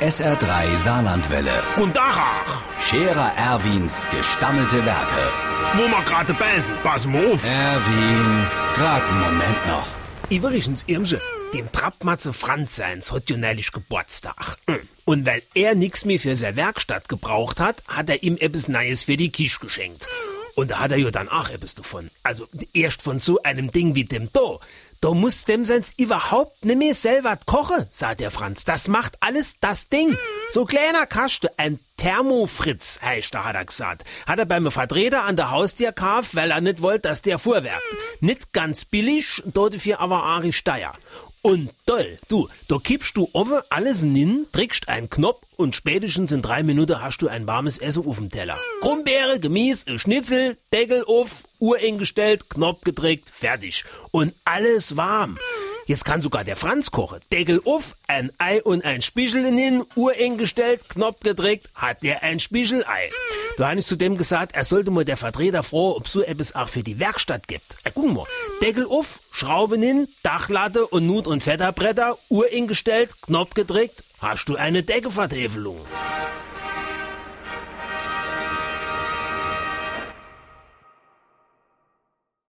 SR3 Saarlandwelle. Und Dachach, Scherer Erwins gestammelte Werke. wo wir gerade beißen, pass mal auf. Erwin, grad einen Moment noch. Übrigens, Irmsche, dem Trappmatze Franz seins hat ja neulich Geburtstag. Und weil er nix mehr für seine Werkstatt gebraucht hat, hat er ihm etwas Neues für die Kisch geschenkt. Und da hat er ja dann auch etwas davon. Also erst von so einem Ding wie dem da. Da muss dem seins überhaupt nicht mehr selber kochen, sagt der Franz. Das macht alles das Ding. So kleiner Kaste, ein Thermofritz, heißt da, hat er gesagt. Hat er beim Vertreter an der Haustür gekauft, weil er nicht wollte, dass der fuhrwerkt. Nicht ganz billig, dafür aber Ari Steier. Und toll, du, da kippst du offen alles hin, drückst einen Knopf und spätestens in drei Minuten hast du ein warmes Essen auf dem Teller. Krummbeere, Gemüse, Schnitzel, Deckel auf, Uhr eingestellt, Knopf gedrückt, fertig. Und alles warm. Jetzt kann sogar der Franz kochen. Deckel auf, ein Ei und ein Spichel hin, Uhr eingestellt, Knopf gedrückt, hat der ein Spichelei. Da habe ich zu dem gesagt, er sollte mal der Vertreter froh, ob so etwas auch für die Werkstatt gibt. Äh, guck mal, Deckel auf, Schrauben hin, Dachlatte und Nut- und Fetterbretter, Uhr eingestellt, Knopf gedrückt, hast du eine Deckevertäfelung.